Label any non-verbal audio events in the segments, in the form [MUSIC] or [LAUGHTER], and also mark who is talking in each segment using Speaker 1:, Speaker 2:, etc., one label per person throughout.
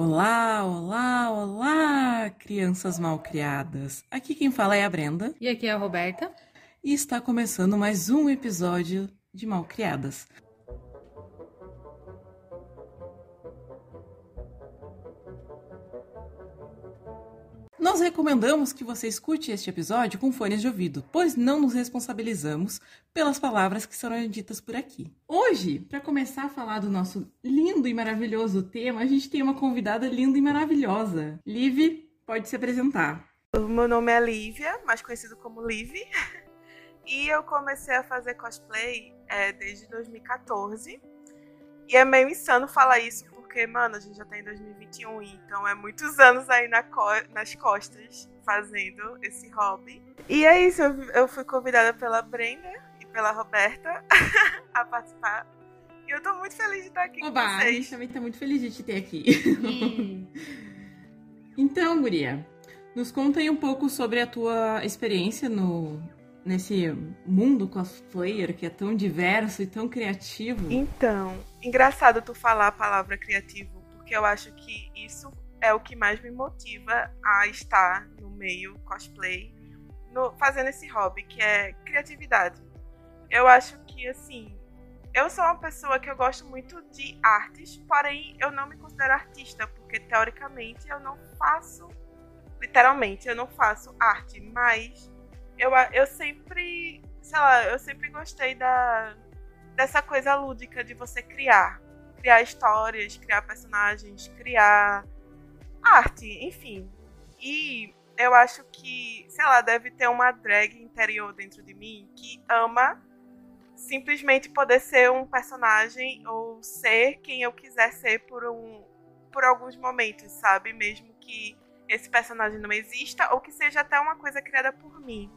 Speaker 1: Olá, olá, olá, crianças mal criadas. Aqui quem fala é a Brenda.
Speaker 2: E aqui é a Roberta.
Speaker 1: E está começando mais um episódio de Mal Nós recomendamos que você escute este episódio com fones de ouvido, pois não nos responsabilizamos pelas palavras que serão ditas por aqui. Hoje, para começar a falar do nosso lindo e maravilhoso tema, a gente tem uma convidada linda e maravilhosa. Liv, pode se apresentar.
Speaker 3: Meu nome é Lívia, mais conhecido como Liv. [LAUGHS] E eu comecei a fazer cosplay é, desde 2014. E é meio insano falar isso, porque, mano, a gente já tá em 2021, então é muitos anos aí na co nas costas fazendo esse hobby. E é isso, eu, eu fui convidada pela Brenda e pela Roberta [LAUGHS] a participar. E eu tô muito feliz de estar aqui
Speaker 1: Oba,
Speaker 3: com vocês.
Speaker 1: A gente também tá muito feliz de te ter aqui. [LAUGHS] então, Guria, nos conta aí um pouco sobre a tua experiência no, nesse mundo cosplayer que é tão diverso e tão criativo?
Speaker 3: Então, engraçado tu falar a palavra criativo, porque eu acho que isso é o que mais me motiva a estar no meio cosplay, no, fazendo esse hobby, que é criatividade. Eu acho que, assim, eu sou uma pessoa que eu gosto muito de artes, porém eu não me considero artista, porque teoricamente eu não faço, literalmente, eu não faço arte, mas eu, eu sempre, sei lá, eu sempre gostei da, dessa coisa lúdica de você criar. Criar histórias, criar personagens, criar arte, enfim. E eu acho que, sei lá, deve ter uma drag interior dentro de mim que ama simplesmente poder ser um personagem ou ser quem eu quiser ser por um por alguns momentos, sabe? Mesmo que esse personagem não exista ou que seja até uma coisa criada por mim.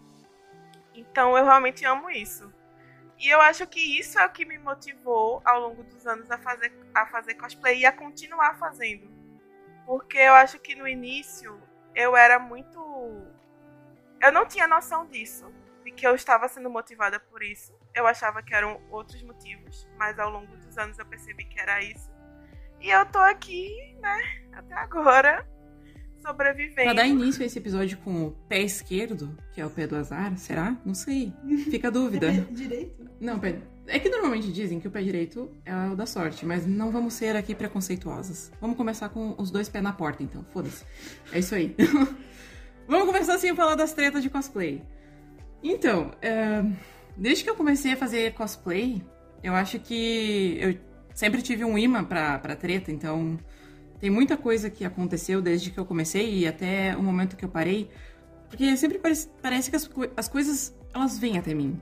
Speaker 3: Então eu realmente amo isso. E eu acho que isso é o que me motivou ao longo dos anos a fazer, a fazer cosplay e a continuar fazendo. Porque eu acho que no início eu era muito. Eu não tinha noção disso, de que eu estava sendo motivada por isso. Eu achava que eram outros motivos, mas ao longo dos anos eu percebi que era isso. E eu tô aqui, né, até agora, sobrevivendo.
Speaker 1: Pra dar início a esse episódio com o pé esquerdo, que é o pé do azar, será? Não sei. Fica a dúvida. [LAUGHS]
Speaker 2: É pé direito?
Speaker 1: Não, pé... é que normalmente dizem que o pé direito é o da sorte, mas não vamos ser aqui preconceituosas. Vamos começar com os dois pés na porta, então. Foda-se. É isso aí. [LAUGHS] vamos começar assim a falar das tretas de cosplay. Então, é... desde que eu comecei a fazer cosplay, eu acho que eu sempre tive um imã pra, pra treta, então tem muita coisa que aconteceu desde que eu comecei e até o momento que eu parei, porque sempre parece, parece que as, as coisas elas vêm até mim.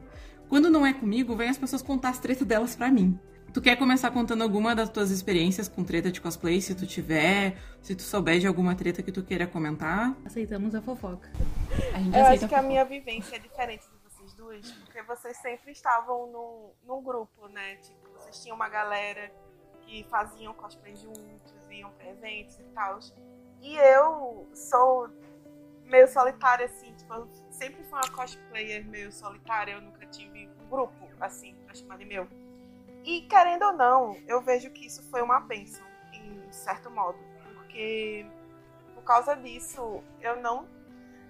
Speaker 1: Quando não é comigo, vem as pessoas contar as tretas delas pra mim. Tu quer começar contando alguma das tuas experiências com treta de cosplay, se tu tiver, se tu souber de alguma treta que tu queira comentar?
Speaker 2: Aceitamos a fofoca.
Speaker 1: A gente
Speaker 3: Eu acho que a minha vivência é diferente de vocês duas, porque vocês sempre estavam num, num grupo, né? Tipo, vocês tinham uma galera que faziam cosplay juntos, iam pra eventos e tal. E eu sou meio solitária, assim, tipo, eu sempre fui uma cosplayer meio solitária, eu nunca tive um grupo, assim, pra chamar de meu. E querendo ou não, eu vejo que isso foi uma bênção, em certo modo, porque por causa disso eu não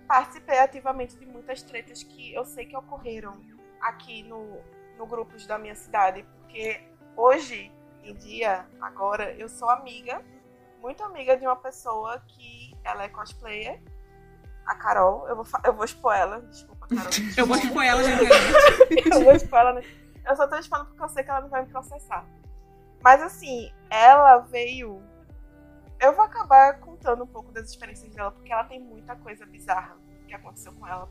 Speaker 3: participei ativamente de muitas tretas que eu sei que ocorreram aqui no, no grupos da minha cidade, porque hoje em dia, agora, eu sou amiga, muito amiga de uma pessoa que ela é cosplayer, a Carol, eu vou, eu vou expor ela, desculpa, Carol. [LAUGHS] [LAUGHS]
Speaker 1: Eu vou expor ela internet.
Speaker 3: eu vou expor ela, eu só tô expondo porque eu sei que ela não vai me processar. Mas assim, ela veio. Eu vou acabar contando um pouco das experiências dela, porque ela tem muita coisa bizarra que aconteceu com ela.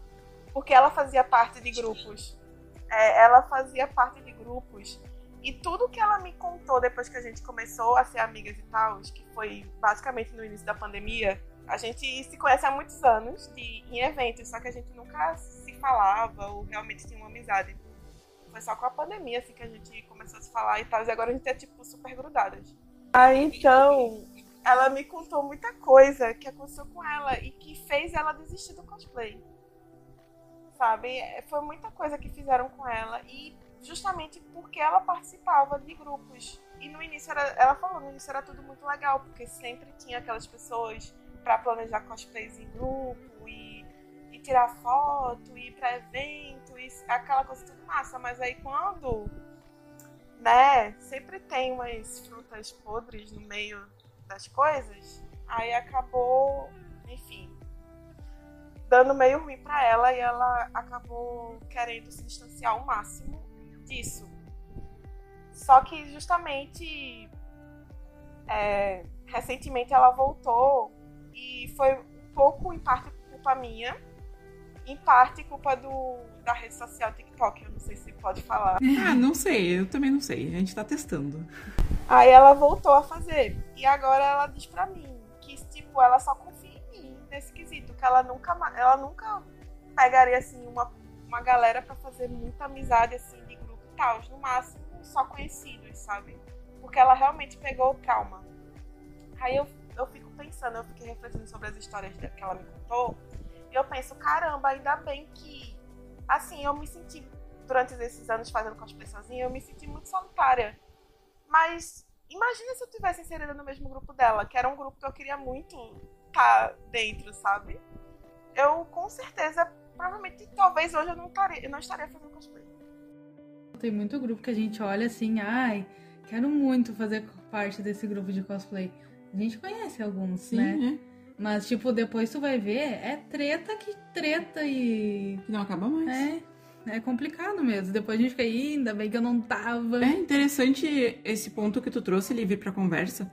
Speaker 3: Porque ela fazia parte de grupos. É, ela fazia parte de grupos. E tudo que ela me contou depois que a gente começou a ser amigas e tal, que foi basicamente no início da pandemia, a gente se conhece há muitos anos de, em eventos, só que a gente nunca se falava ou realmente tinha uma amizade. Foi só com a pandemia assim, que a gente começou a se falar e tal, e agora a gente é tipo super grudadas. Aí então, ela me contou muita coisa que aconteceu com ela e que fez ela desistir do cosplay. Sabe? Foi muita coisa que fizeram com ela e justamente porque ela participava de grupos. E no início era, ela falou, no início era tudo muito legal, porque sempre tinha aquelas pessoas para planejar cosplays em grupo e, e tirar foto, e ir pra evento, e aquela coisa tudo massa. Mas aí quando, né, sempre tem umas frutas podres no meio das coisas, aí acabou, enfim, dando meio ruim para ela e ela acabou querendo se distanciar ao máximo disso. Só que justamente é, recentemente ela voltou e foi um pouco em parte culpa minha, em parte culpa do, da rede social TikTok, eu não sei se pode falar.
Speaker 1: Ah, não sei, eu também não sei, a gente tá testando.
Speaker 3: Aí ela voltou a fazer. E agora ela diz pra mim que, tipo, ela só confia em mim nesse quesito, que ela nunca, ela nunca pegaria, assim, uma, uma galera para fazer muita amizade, assim, No máximo, só conhecidos, sabe? Porque ela realmente pegou o trauma. Aí eu, eu fico pensando, eu fiquei refletindo sobre as histórias que ela me contou. E eu penso, caramba, ainda bem que, assim, eu me senti, durante esses anos fazendo cosplay sozinha, eu me senti muito solitária mas imagina se eu tivesse inserida no mesmo grupo dela, que era um grupo que eu queria muito estar tá dentro, sabe? Eu com certeza, provavelmente, talvez hoje eu não estaria, eu não estaria fazendo cosplay.
Speaker 2: Tem muito grupo que a gente olha assim, ai, quero muito fazer parte desse grupo de cosplay. A gente conhece alguns,
Speaker 1: Sim,
Speaker 2: né?
Speaker 1: é.
Speaker 2: Mas, tipo, depois tu vai ver, é treta que treta e.
Speaker 1: Não acaba mais.
Speaker 2: É. É complicado mesmo. Depois a gente fica, "Ih, ainda bem que eu não tava.
Speaker 1: É interessante esse ponto que tu trouxe, Livre, pra conversa.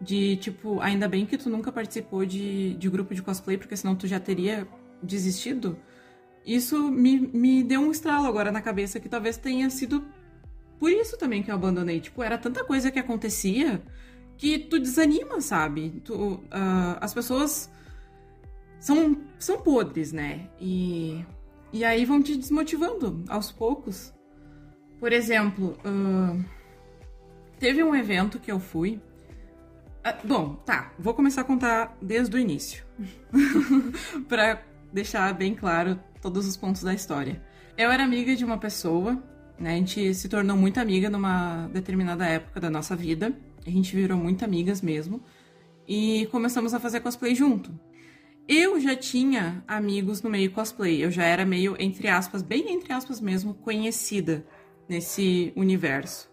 Speaker 1: De, tipo, ainda bem que tu nunca participou de, de grupo de cosplay, porque senão tu já teria desistido. Isso me, me deu um estralo agora na cabeça, que talvez tenha sido por isso também que eu abandonei. Tipo, era tanta coisa que acontecia que tu desanima, sabe? Tu, ah, as pessoas são, são podres, né? E, e aí vão te desmotivando aos poucos. Por exemplo, ah, teve um evento que eu fui. Ah, bom, tá, vou começar a contar desde o início. [LAUGHS] pra deixar bem claro todos os pontos da história. Eu era amiga de uma pessoa, né? A gente se tornou muito amiga numa determinada época da nossa vida. A gente virou muito amigas mesmo. E começamos a fazer cosplay junto. Eu já tinha amigos no meio cosplay. Eu já era meio, entre aspas, bem entre aspas mesmo, conhecida nesse universo.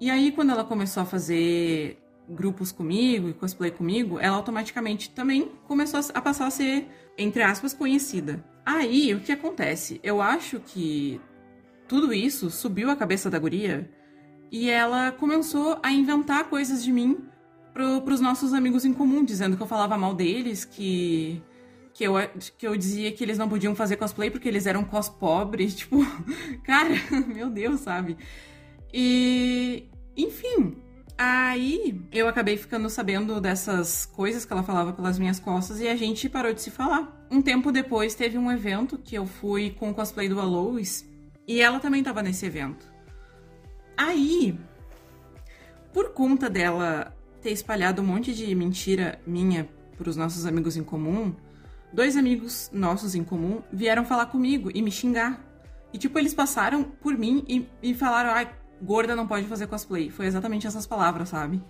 Speaker 1: E aí, quando ela começou a fazer grupos comigo e cosplay comigo, ela automaticamente também começou a passar a ser, entre aspas, conhecida. Aí, o que acontece? Eu acho que tudo isso subiu a cabeça da guria e ela começou a inventar coisas de mim pro, pros nossos amigos em comum, dizendo que eu falava mal deles, que, que, eu, que eu dizia que eles não podiam fazer cosplay porque eles eram cos pobres. [LAUGHS] Tipo, cara, meu Deus, sabe? E, enfim, aí eu acabei ficando sabendo dessas coisas que ela falava pelas minhas costas e a gente parou de se falar. Um tempo depois teve um evento que eu fui com o cosplay do Alois e ela também estava nesse evento. Aí, por conta dela ter espalhado um monte de mentira minha pros nossos amigos em comum, dois amigos nossos em comum vieram falar comigo e me xingar. E, tipo, eles passaram por mim e, e falaram: ai, gorda não pode fazer cosplay. Foi exatamente essas palavras, sabe?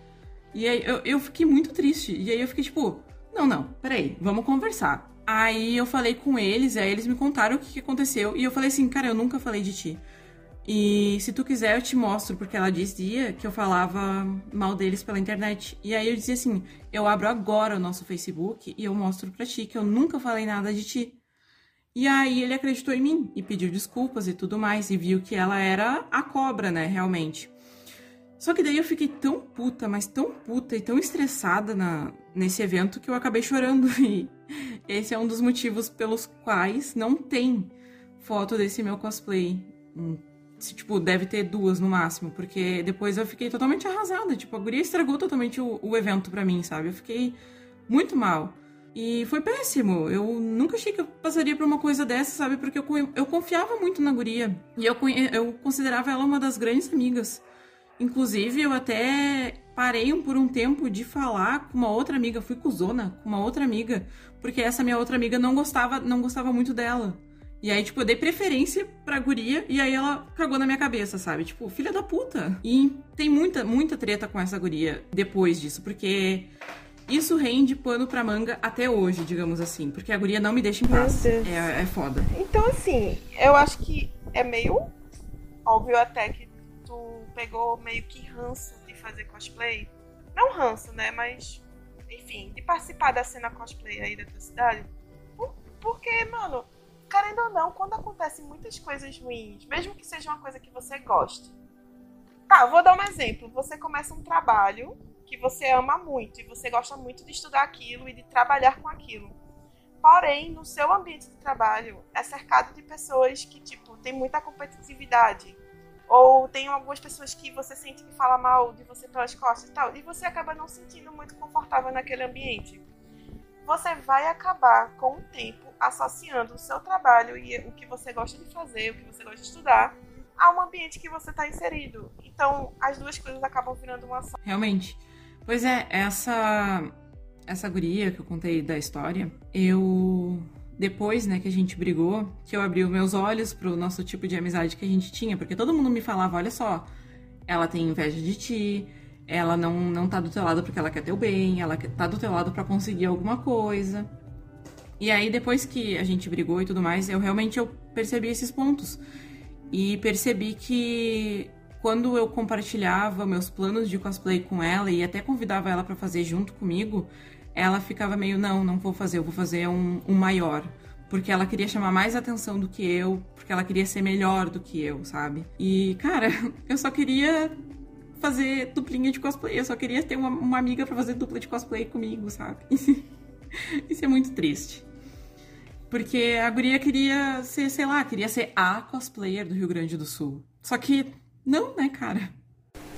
Speaker 1: E aí eu, eu fiquei muito triste. E aí eu fiquei tipo: não, não, peraí, vamos conversar. Aí eu falei com eles, aí eles me contaram o que, que aconteceu. E eu falei assim: cara, eu nunca falei de ti. E se tu quiser, eu te mostro, porque ela dizia que eu falava mal deles pela internet. E aí eu dizia assim: eu abro agora o nosso Facebook e eu mostro pra ti que eu nunca falei nada de ti. E aí ele acreditou em mim e pediu desculpas e tudo mais, e viu que ela era a cobra, né, realmente. Só que daí eu fiquei tão puta, mas tão puta e tão estressada na, nesse evento que eu acabei chorando. [LAUGHS] E esse é um dos motivos pelos quais não tem foto desse meu cosplay se, tipo, deve ter duas no máximo, porque depois eu fiquei totalmente arrasada. Tipo, a guria estragou totalmente o, o evento pra mim, sabe? Eu fiquei muito mal. E foi péssimo. Eu nunca achei que eu passaria por uma coisa dessa, sabe? Porque eu, eu confiava muito na guria. E eu, eu considerava ela uma das grandes amigas. Inclusive, eu até parei por um tempo de falar com uma outra amiga. Fui cuzona com uma outra amiga. Porque essa minha outra amiga não gostava, não gostava muito dela. E aí, tipo, eu dei preferência pra guria e aí ela cagou na minha cabeça, sabe? Tipo, filha da puta. E tem muita, muita treta com essa guria depois disso, porque isso rende pano pra manga até hoje, digamos assim. Porque a guria não me deixa em paz. É, é foda.
Speaker 3: Então, assim, eu acho que é meio óbvio até que tu pegou meio que ranço de fazer cosplay. Não ranço, né? Mas, enfim, de participar da cena cosplay aí da tua cidade. Porque, mano, querendo ou não, quando acontecem muitas coisas ruins, mesmo que seja uma coisa que você goste. Tá, vou dar um exemplo. Você começa um trabalho que você ama muito e você gosta muito de estudar aquilo e de trabalhar com aquilo. Porém, no seu ambiente de trabalho é cercado de pessoas que, tipo, tem muita competitividade. Ou tem algumas pessoas que você sente que fala mal de você pelas costas e tal. E você acaba não se sentindo muito confortável naquele ambiente. Você vai acabar, com o tempo, associando o seu trabalho e o que você gosta de fazer, o que você gosta de estudar, a um ambiente que você está inserido. Então, as duas coisas acabam virando uma só.
Speaker 1: Realmente. Pois é, essa essa guria que eu contei da história, eu depois, né, que a gente brigou, que eu abri os meus olhos pro nosso tipo de amizade que a gente tinha, porque todo mundo me falava, olha só, ela tem inveja de ti, ela não não tá do teu lado porque ela quer teu bem, ela tá do teu lado para conseguir alguma coisa. E aí depois que a gente brigou e tudo mais, eu realmente eu percebi esses pontos. E percebi que quando eu compartilhava meus planos de cosplay com ela e até convidava ela para fazer junto comigo, ela ficava meio, não, não vou fazer, eu vou fazer um, um maior. Porque ela queria chamar mais atenção do que eu, porque ela queria ser melhor do que eu, sabe? E, cara, [LAUGHS] eu só queria fazer duplinha de cosplay, eu só queria ter uma, uma amiga para fazer dupla de cosplay comigo, sabe? [LAUGHS] Isso é muito triste. Porque a guria queria ser, sei lá, queria ser a cosplayer do Rio Grande do Sul. Só que não, né, cara?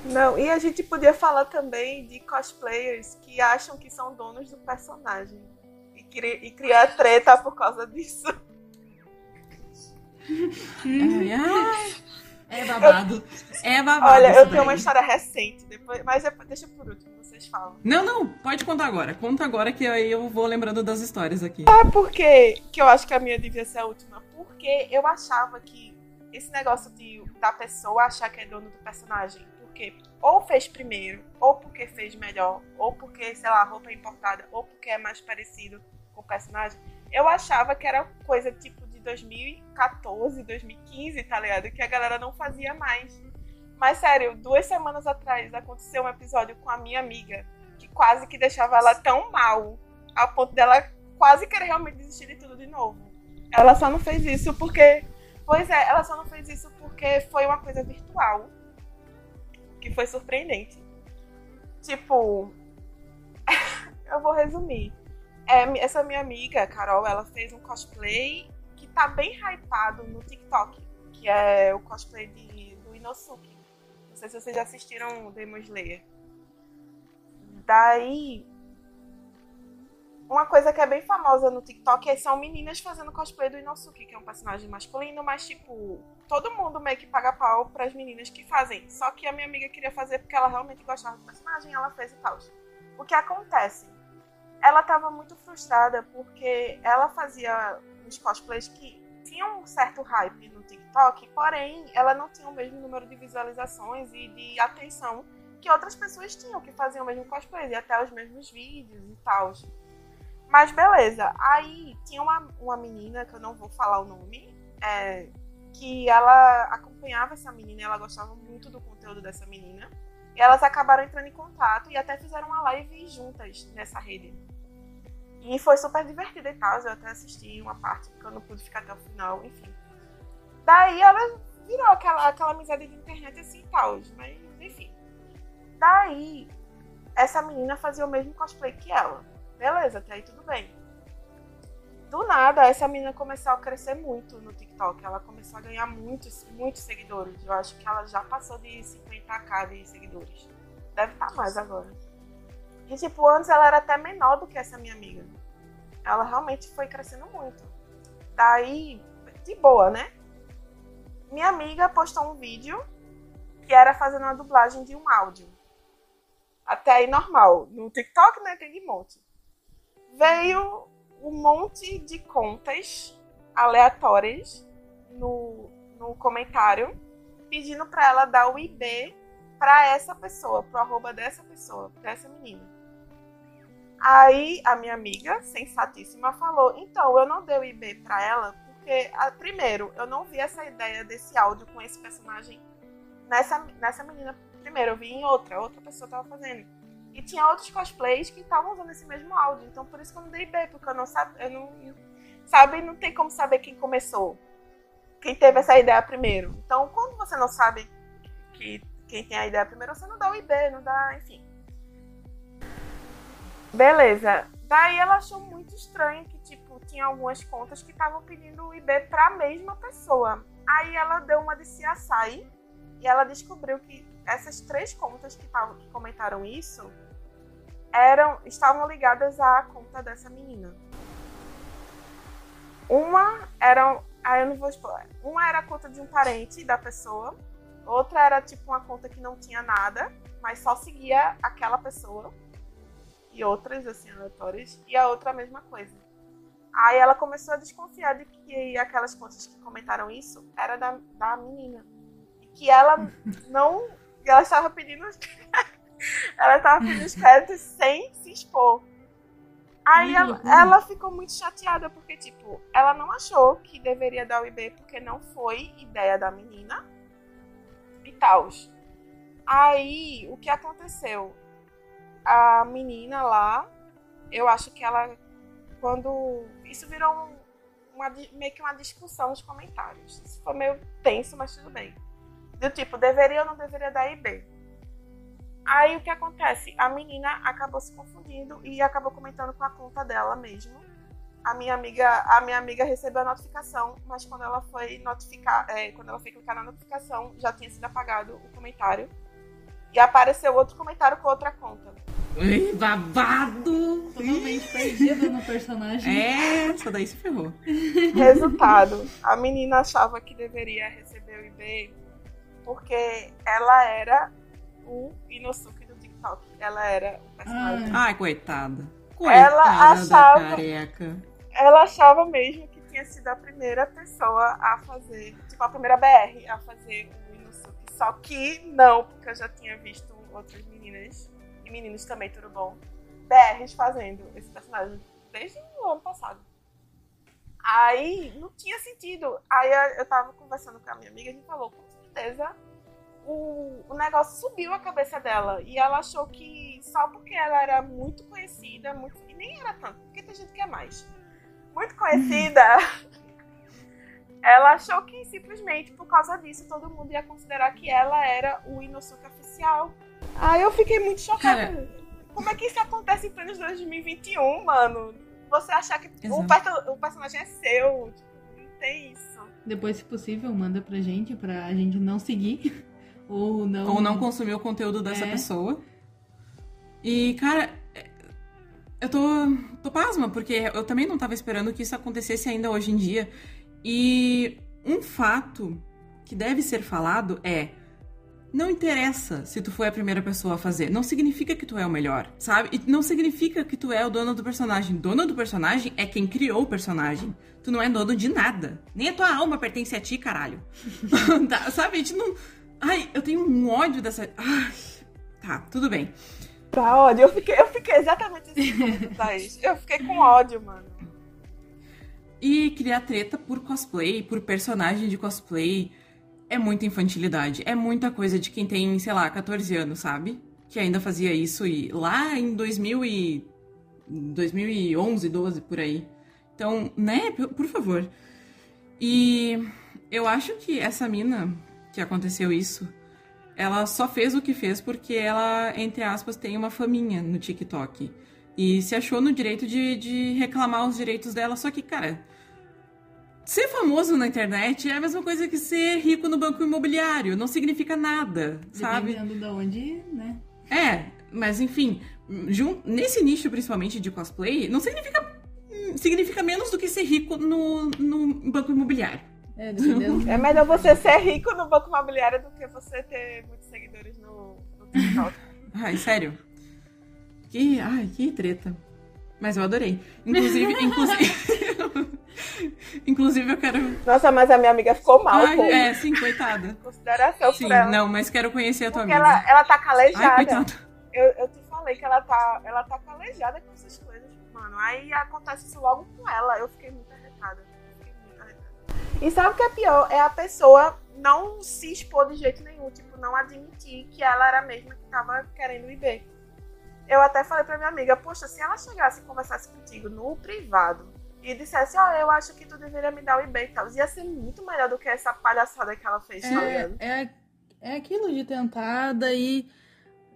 Speaker 3: Não, e a gente podia falar também de cosplayers que acham que são donos do personagem e, cri e criar treta por causa disso.
Speaker 1: Ai, ai. É babado. É babado.
Speaker 3: Olha, eu tenho uma história recente, depois, mas é, deixa por último, vocês falam.
Speaker 1: Não, não, pode contar agora. Conta agora que aí eu vou lembrando das histórias aqui.
Speaker 3: É porque que eu acho que a minha devia ser a última? Porque eu achava que esse negócio de da pessoa achar que é dono do personagem, porque ou fez primeiro, ou porque fez melhor, ou porque, sei lá, a roupa é importada, ou porque é mais parecido com o personagem, eu achava que era coisa tipo de 2014, 2015, tá ligado? Que a galera não fazia mais. Mas sério, duas semanas atrás aconteceu um episódio com a minha amiga que quase que deixava ela tão mal, ao ponto dela quase querer realmente desistir de tudo de novo. Ela só não fez isso porque Pois é, ela só não fez isso porque foi uma coisa virtual. Que foi surpreendente. Tipo. [LAUGHS] eu vou resumir. É, essa minha amiga, Carol, ela fez um cosplay que tá bem hypado no TikTok. Que é o cosplay de, do Inosuke. Não sei se vocês já assistiram o Demon Slayer. Daí, uma coisa que é bem famosa no TikTok é, são meninas fazendo cosplay do Inosuke, que é um personagem masculino, mas tipo, todo mundo meio que paga pau pras meninas que fazem. Só que a minha amiga queria fazer porque ela realmente gostava do personagem, ela fez e tal. O que acontece? Ela tava muito frustrada porque ela fazia uns cosplays que tinham um certo hype no TikTok, porém ela não tinha o mesmo número de visualizações e de atenção que outras pessoas tinham que faziam o mesmo cosplay e até os mesmos vídeos e tal. Mas beleza. Aí tinha uma, uma menina, que eu não vou falar o nome, é, que ela acompanhava essa menina, ela gostava muito do conteúdo dessa menina. E elas acabaram entrando em contato e até fizeram uma live juntas nessa rede. E foi super divertida e tal. Eu até assisti uma parte que eu não pude ficar até o final, enfim. Daí ela virou aquela, aquela amizade de internet assim e tal. Mas, enfim. Daí, essa menina fazia o mesmo cosplay que ela. Beleza, até aí tudo bem. Do nada, essa menina começou a crescer muito no TikTok. Ela começou a ganhar muitos, muitos seguidores. Eu acho que ela já passou de 50k de seguidores. Deve estar tá mais agora. E, tipo, antes ela era até menor do que essa minha amiga. Ela realmente foi crescendo muito. Daí, de boa, né? Minha amiga postou um vídeo que era fazendo uma dublagem de um áudio. Até aí normal. No TikTok, né, tem de monte veio um monte de contas aleatórias no, no comentário, pedindo para ela dar o IB para essa pessoa, pro arroba dessa pessoa, dessa menina. Aí a minha amiga, sensatíssima, falou: então, eu não dei o IB para ela porque, primeiro, eu não vi essa ideia desse áudio com esse personagem nessa, nessa menina. Primeiro, eu vi em outra, outra pessoa tava fazendo. E tinha outros cosplays que estavam usando esse mesmo áudio. Então, por isso que eu não dei B, porque eu não sabia. Eu não, sabe, não tem como saber quem começou. Quem teve essa ideia primeiro. Então, quando você não sabe que quem tem a ideia primeiro, você não dá o IB, não dá, enfim. Beleza. Daí ela achou muito estranho que, tipo, tinha algumas contas que estavam pedindo o IB pra mesma pessoa. Aí ela deu uma de CSI e ela descobriu que essas três contas que, tavam, que comentaram isso eram estavam ligadas à conta dessa menina. Uma era, aí eu não vou. Uma era a conta de um parente da pessoa, outra era tipo uma conta que não tinha nada, mas só seguia aquela pessoa e outras assim aleatórias, e a outra a mesma coisa. Aí ela começou a desconfiar de que aquelas contas que comentaram isso era da, da menina. E que ela [LAUGHS] não. Ela estava pedindo. [LAUGHS] ela estava pedindo os créditos sem se expor. Aí ela, ela, ficou muito chateada, porque, tipo, ela não achou que deveria dar o IB porque não foi ideia da menina e tal. Aí, o que aconteceu? a menina lá, eu acho que ela, quando. Isso virou uma, meio que uma discussão nos comentários. Isso foi meio tenso, mas tudo bem. Do tipo, deveria ou não deveria dar IB? Aí o que acontece? A menina acabou se confundindo e acabou comentando com a conta dela mesmo. A minha amiga, a minha amiga recebeu a notificação, mas quando ela foi notificar, é, quando ela foi clicar na notificação, já tinha sido apagado o comentário. E apareceu outro comentário com outra conta.
Speaker 1: Ui, babado!
Speaker 2: Totalmente perdida no personagem.
Speaker 1: É, essa daí se ferrou.
Speaker 3: Resultado: a menina achava que deveria receber o IB porque ela era o Inosuke do TikTok. Ela era o personagem.
Speaker 1: Ai, coitada. Coitada ela achava, da careca.
Speaker 3: Ela achava mesmo que tinha sido a primeira pessoa a fazer, tipo, a primeira BR a fazer o Inosuke. Só que não, porque eu já tinha visto outras meninas e meninos também, tudo bom, BRs fazendo esse personagem desde o ano passado. Aí não tinha sentido. Aí eu tava conversando com a minha amiga e a gente falou, com certeza o, o negócio subiu a cabeça dela. E ela achou que só porque ela era muito conhecida, muito, e nem era tanto, porque tem gente que é mais. Muito conhecida. [LAUGHS] ela achou que simplesmente por causa disso todo mundo ia considerar que ela era o Inosuke oficial. Aí eu fiquei muito chocada. Cara, Como é que isso acontece em pleno 2021, mano? Você achar que o, perso o, personagem é seu. Tipo, não tem isso.
Speaker 2: Depois, se possível, manda pra gente, pra gente não seguir. [LAUGHS] Ou não.
Speaker 1: Ou não consumir o conteúdo dessa é. pessoa. E, cara, eu tô, tô pasma, porque eu também não tava esperando que isso acontecesse ainda hoje em dia. E um fato que deve ser falado é não interessa se tu foi a primeira pessoa a fazer. Não significa que tu é o melhor, sabe? E não significa que tu é o dono do personagem. Dono do personagem é quem criou o personagem. Tu não é dono de nada. Nem a tua alma pertence a ti, caralho. [LAUGHS] tá, sabe? A gente não. Ai, eu tenho um ódio dessa. Ai, tá, tudo bem.
Speaker 3: Tá, ódio. Eu fiquei, eu fiquei exatamente assim, [LAUGHS] Thaís. Eu fiquei com ódio, mano.
Speaker 1: E criar treta por cosplay, por personagem de cosplay é muita infantilidade. É muita coisa de quem tem, sei lá, 14 anos, sabe? Que ainda fazia isso e lá em 2000 e 2011, 12 por aí. Então, né, por favor. E eu acho que essa mina que aconteceu isso, ela só fez o que fez porque ela, entre aspas, tem uma faminha no TikTok. E se achou no direito de, de reclamar os direitos dela. Só que, cara, Ser famoso na internet é a mesma coisa que ser rico no banco imobiliário. Não significa nada, sabe?
Speaker 2: Dependendo de onde, né?
Speaker 1: É, mas enfim, nesse nicho principalmente de cosplay, não significa significa menos do que ser rico no, no banco imobiliário.
Speaker 3: É, [LAUGHS] é melhor você ser rico no banco imobiliário do que você ter muitos seguidores no, no TikTok.
Speaker 1: ai, sério. Que, ai, que treta. Mas eu adorei. Inclusive, inclusive. [LAUGHS] inclusive, eu quero.
Speaker 3: Nossa, mas a minha amiga ficou mal,
Speaker 1: Ai, é, sim, coitada. [LAUGHS]
Speaker 3: Consideração
Speaker 1: Sim, não, mas quero conhecer a tua
Speaker 3: Porque
Speaker 1: amiga.
Speaker 3: ela, ela tá calejada.
Speaker 1: Ai, coitada.
Speaker 3: eu, eu te falei que ela tá, ela tá calejada com essas coisas, mano. Aí acontece isso logo com ela. Eu fiquei muito arretada. Fiquei muito arretada. E sabe o que é pior? É a pessoa não se expor de jeito nenhum. Tipo, não admitir que ela era a mesma que tava querendo o IB. Eu até falei pra minha amiga, poxa, se ela chegasse e conversasse contigo no privado e dissesse, ó, eu acho que tu deveria me dar o IB e tal, ia ser muito melhor do que essa palhaçada que ela fez, tá
Speaker 2: É,
Speaker 3: ligado?
Speaker 2: é, é aquilo de tentar daí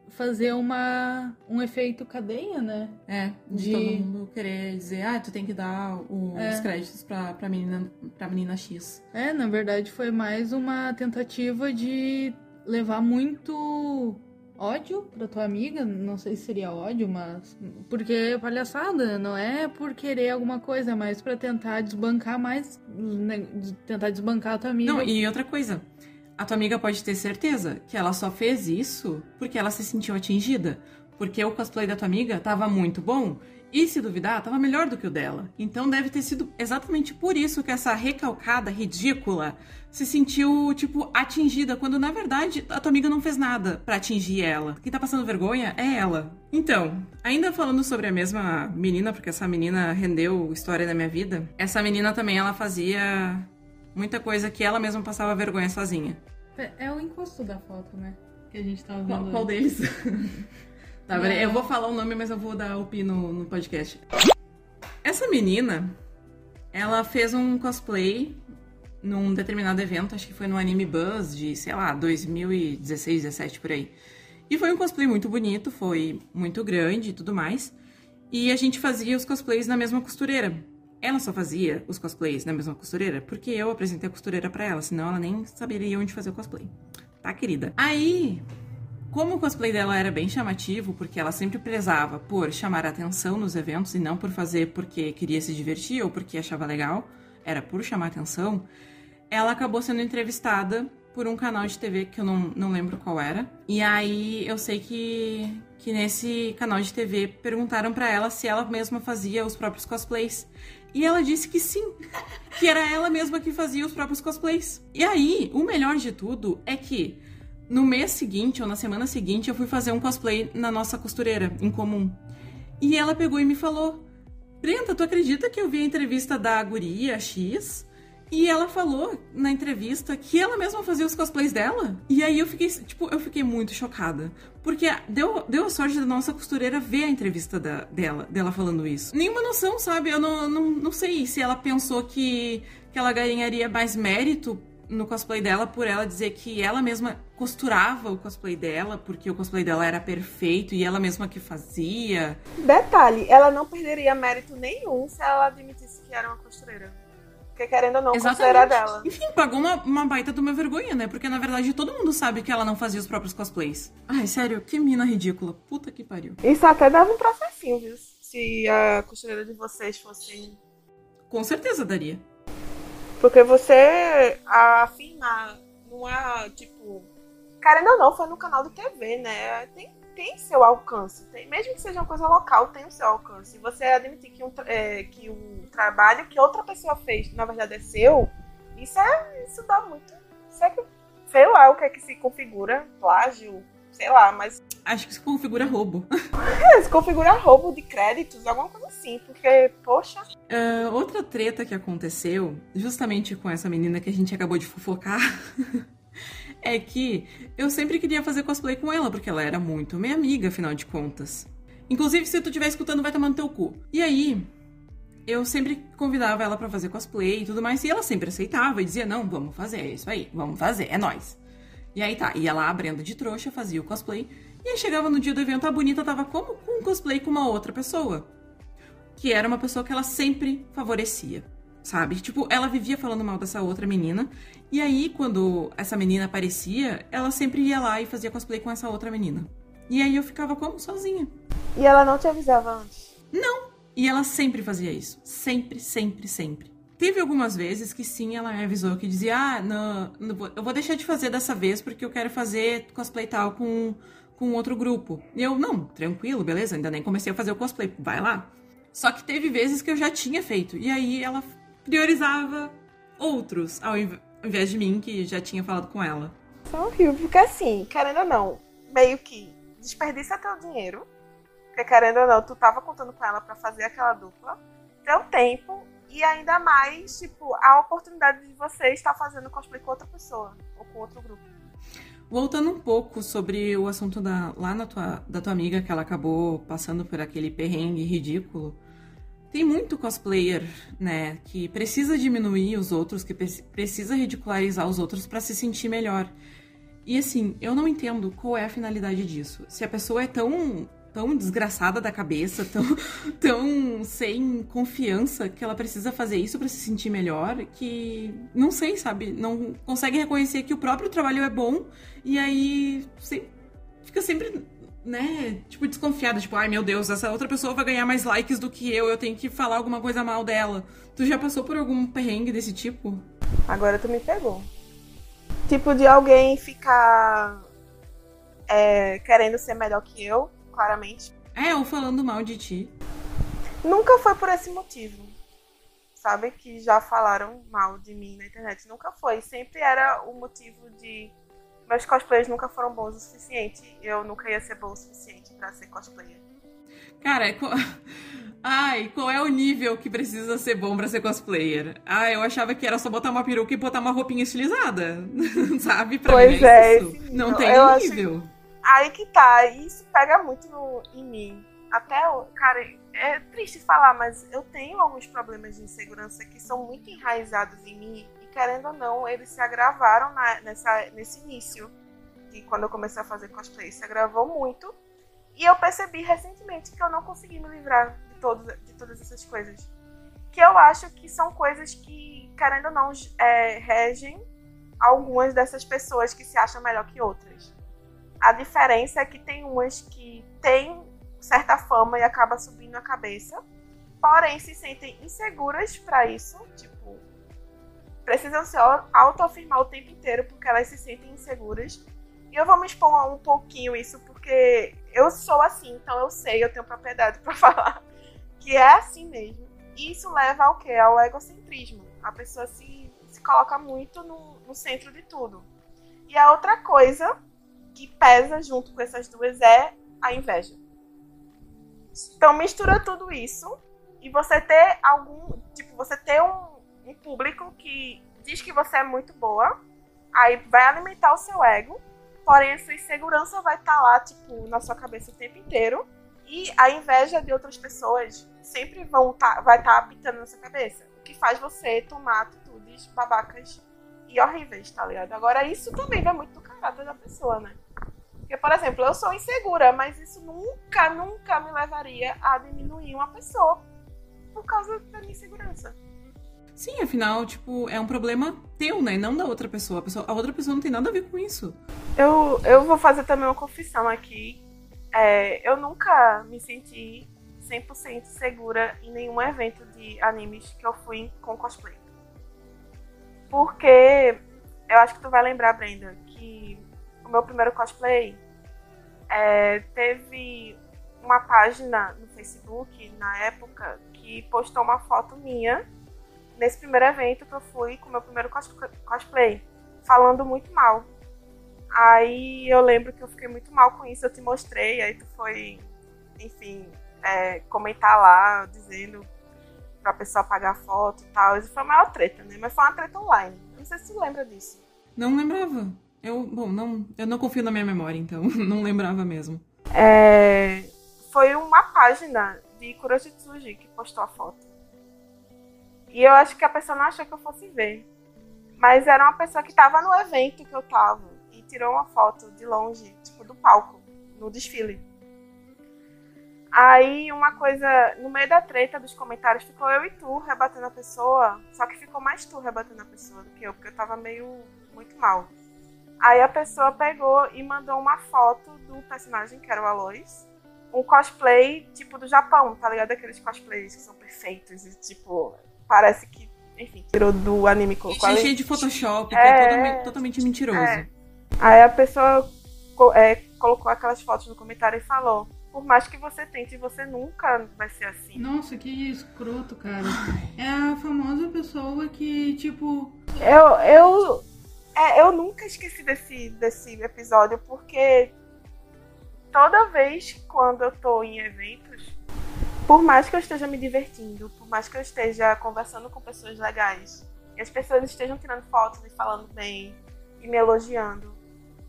Speaker 2: fazer uma, um efeito cadeia, né?
Speaker 1: É, de,
Speaker 2: De-
Speaker 1: todo mundo querer dizer, ah, tu tem que dar os
Speaker 2: É.
Speaker 1: créditos pra, pra, menina, pra menina X.
Speaker 2: É, na verdade foi mais uma tentativa de levar muito ódio pra tua amiga, não sei se seria ódio, mas porque é palhaçada, não é por querer alguma coisa, mas pra tentar desbancar mais, né, tentar desbancar a tua amiga.
Speaker 1: Não, e outra coisa, a tua amiga pode ter certeza que ela só fez isso porque ela se sentiu atingida. Porque o cosplay da tua amiga tava muito bom e, se duvidar, tava melhor do que o dela. Então deve ter sido exatamente por isso que essa recalcada ridícula se sentiu, tipo, atingida, quando na verdade a tua amiga não fez nada pra atingir ela. Quem tá passando vergonha é ela. Então, ainda falando sobre a mesma menina, porque essa menina rendeu história da minha vida, essa menina também ela fazia muita coisa que ela mesma passava vergonha sozinha.
Speaker 2: É, é o encosto da foto, né? Que a gente tava
Speaker 1: Qual,
Speaker 2: vendo.
Speaker 1: qual deles? [LAUGHS] tá, peraí,
Speaker 2: Não.
Speaker 1: eu vou falar o nome, mas eu vou dar o pi no, no podcast. Essa menina, ela fez um cosplay num determinado evento, acho que foi no Anime Buzz de, sei lá, 2016, 17 por aí. E foi um cosplay muito bonito, foi muito grande e tudo mais. E a gente fazia os cosplays na mesma costureira. Ela só fazia os cosplays na mesma costureira porque eu apresentei a costureira pra ela, senão ela nem saberia onde fazer o cosplay. Tá, querida? Aí, como o cosplay dela era bem chamativo, porque ela sempre prezava por chamar atenção nos eventos e não por fazer porque queria se divertir ou porque achava legal, era por chamar atenção, ela acabou sendo entrevistada por um canal de TV que eu não, não lembro qual era. E aí eu sei que, que nesse canal de TV perguntaram pra ela se ela mesma fazia os próprios cosplays. E ela disse que sim, que era ela mesma que fazia os próprios cosplays. E aí, o melhor de tudo é que no mês seguinte ou na semana seguinte eu fui fazer um cosplay na nossa costureira em comum. E ela pegou e me falou: Brenda, tu acredita que eu vi a entrevista da Guria X? E ela falou na entrevista que ela mesma fazia os cosplays dela. E aí eu fiquei, tipo, eu fiquei muito chocada. Porque deu, deu a sorte da nossa costureira ver a entrevista da- dela, dela falando isso. Nenhuma noção, sabe? Eu não, não, não sei se ela pensou que, que ela ganharia mais mérito no cosplay dela por ela dizer que ela mesma costurava o cosplay dela, porque o cosplay dela era perfeito e ela mesma que fazia.
Speaker 3: Detalhe, ela não perderia mérito nenhum se ela admitisse que era uma costureira. Porque querendo ou não, a costureira dela.
Speaker 1: Enfim, pagou uma, uma baita de uma vergonha, né? Porque na verdade todo mundo sabe que ela não fazia os próprios cosplays. Ai, sério, que mina ridícula. Puta que pariu.
Speaker 3: Isso até dava um processinho, viu? Se a costureira de vocês fosse.
Speaker 1: Com certeza daria.
Speaker 3: Porque você afirma numa, tipo. Querendo ou não, foi no canal de TV, né? Tem, tem seu alcance. Tem, mesmo que seja uma coisa local, tem o seu alcance. Você admitir que um, é, que um trabalho que outra pessoa fez, na verdade, é seu, isso é. Isso dá muito. Isso é que, sei lá o que é que se configura, plágio, sei lá, mas
Speaker 1: Acho que isso configura roubo.
Speaker 3: é, se configura roubo de créditos, alguma coisa assim. Porque, poxa.
Speaker 1: Ah, outra treta que aconteceu, justamente com essa menina que a gente acabou de fofocar, [LAUGHS] é que eu sempre queria fazer cosplay com ela, porque ela era muito minha amiga, afinal de contas. Inclusive, se tu estiver escutando, vai tomar no teu cu. E aí, eu sempre convidava ela pra fazer cosplay e tudo mais, e ela sempre aceitava e dizia: Não, vamos fazer, é isso aí, vamos fazer, é nóis. E aí tá, ia lá, a Brenda de trouxa, fazia o cosplay, e aí chegava no dia do evento, a bonita tava como com um cosplay com uma outra pessoa que era uma pessoa que ela sempre favorecia, sabe? Tipo, ela vivia falando mal dessa outra menina, e aí quando essa menina aparecia, ela sempre ia lá e fazia cosplay com essa outra menina. E aí eu ficava como sozinha.
Speaker 3: E ela não te avisava antes.
Speaker 1: E ela sempre fazia isso, sempre, sempre, sempre. Teve algumas vezes que sim, ela me avisou que dizia: "Ah, não, não eu vou deixar de fazer dessa vez porque eu quero fazer cosplay tal com com outro grupo". E eu: "Não, tranquilo, beleza, ainda nem comecei a fazer o cosplay, vai lá". Só que teve vezes que eu já tinha feito. E aí ela priorizava outros, ao invés de mim, que já tinha falado com ela.
Speaker 3: Só horrível, porque assim, querendo ou não, meio que desperdiça teu dinheiro. Porque querendo ou não, tu tava contando com ela para fazer aquela dupla. Teu tempo e ainda mais, tipo, a oportunidade de você estar fazendo cosplay com outra pessoa ou com outro grupo.
Speaker 1: Voltando um pouco sobre o assunto da, lá na tua, da tua amiga, que ela acabou passando por aquele perrengue ridículo. Tem muito cosplayer, né, que precisa diminuir os outros, que precisa ridicularizar os outros para se sentir melhor. E assim, eu não entendo qual é a finalidade disso. Se a pessoa é tão tão desgraçada da cabeça, tão, [LAUGHS] tão sem confiança que ela precisa fazer isso para se sentir melhor, que não sei, sabe? Não consegue reconhecer que o próprio trabalho é bom e aí fica sempre, né, tipo, desconfiada, tipo, ai meu Deus, essa outra pessoa vai ganhar mais likes do que eu, eu tenho que falar alguma coisa mal dela. Tu já passou por algum perrengue desse tipo?
Speaker 3: Agora tu me pegou. Tipo, de alguém ficar é, querendo ser melhor que eu, claramente.
Speaker 1: É, ou falando mal de ti.
Speaker 3: Nunca foi por esse motivo. Sabe? Que já falaram mal de mim na internet. Nunca foi. Sempre era o motivo de. Meus cosplays nunca foram bons o suficiente. Eu nunca ia ser bom o suficiente para ser cosplayer.
Speaker 1: Cara, é. [LAUGHS] Ai, qual é o nível que precisa ser bom para ser cosplayer? Ah, eu achava que era só botar uma peruca e botar uma roupinha estilizada. [LAUGHS] Sabe? Pra
Speaker 3: pois
Speaker 1: mim
Speaker 3: é, é
Speaker 1: isso. Não tem eu nível. Acho...
Speaker 3: Aí que tá, isso pega muito no, em mim. Até, cara, é triste falar, mas eu tenho alguns problemas de insegurança que são muito enraizados em mim e, querendo ou não, eles se agravaram na, nessa, nesse início. Que quando eu comecei a fazer cosplay, se agravou muito. E eu percebi recentemente que eu não consegui me livrar de, todo, de todas essas coisas. Que eu acho que são coisas que, querendo ou não, é, regem algumas dessas pessoas que se acham melhor que outras. A diferença é que tem umas que têm certa fama e acaba subindo a cabeça, porém se sentem inseguras para isso, tipo, precisam se autoafirmar o tempo inteiro porque elas se sentem inseguras. E eu vou me expor um pouquinho isso porque eu sou assim, então eu sei, eu tenho propriedade [LAUGHS] para falar que é assim mesmo. E isso leva ao que? Ao egocentrismo. A pessoa se, se coloca muito no, no centro de tudo. E a outra coisa que pesa junto com essas duas é a inveja. Então mistura tudo isso e você ter algum, tipo, você ter um, um público que diz que você é muito boa, aí vai alimentar o seu ego, porém a sua insegurança vai estar tá lá, tipo, na sua cabeça o tempo inteiro. E a inveja de outras pessoas sempre vão tá, vai estar tá apitando na sua cabeça. O que faz você tomar atitudes babacas e horríveis, tá ligado? Agora, isso também vai muito do caráter da pessoa, né? Porque, por exemplo, eu sou insegura, mas isso nunca, nunca me levaria a diminuir uma pessoa por causa da minha insegurança.
Speaker 1: Sim, afinal, tipo, é um problema teu, né? Não da outra pessoa. A, pessoa, a outra pessoa não tem nada a ver com isso.
Speaker 3: Eu, eu vou fazer também uma confissão aqui. É, eu nunca me senti 100% segura em nenhum evento de animes que eu fui com cosplay. Porque eu acho que tu vai lembrar, Brenda, o meu primeiro cosplay, é, teve uma página no Facebook, na época, que postou uma foto minha nesse primeiro evento que eu fui com o meu primeiro cos cosplay, falando muito mal. Aí eu lembro que eu fiquei muito mal com isso, eu te mostrei, aí tu foi, enfim, é, comentar lá, dizendo pra pessoa apagar a foto e tal. Isso foi a maior treta, né? Mas foi uma treta online. Não sei se tu lembra disso.
Speaker 1: Não lembrava. Eu, bom, não, eu não confio na minha memória, então [LAUGHS] não lembrava mesmo.
Speaker 3: É, foi uma página de Kuroshitsuji que postou a foto. E eu acho que a pessoa não achou que eu fosse ver. Mas era uma pessoa que estava no evento que eu tava e tirou uma foto de longe, tipo, do palco, no desfile. Aí uma coisa, no meio da treta dos comentários, ficou eu e tu rebatendo a pessoa, só que ficou mais tu rebatendo a pessoa do que eu, porque eu tava meio muito mal. Aí a pessoa pegou e mandou uma foto do personagem, que era o Aloys, um cosplay tipo do Japão, tá ligado? Aqueles cosplays que são perfeitos e tipo, parece que, enfim, tirou do anime
Speaker 1: colocou ali. cheio de Photoshop, é, que é totalmente, totalmente mentiroso. É.
Speaker 3: Aí a pessoa é, colocou aquelas fotos no comentário e falou: Por mais que você tente, você nunca vai ser assim.
Speaker 2: Nossa, que escroto, cara. É a famosa pessoa que, tipo.
Speaker 3: Eu, eu, é, eu nunca esqueci desse, desse episódio, porque toda vez quando eu tô em eventos, por mais que eu esteja me divertindo, por mais que eu esteja conversando com pessoas legais, e as pessoas estejam tirando fotos e falando bem, e me elogiando,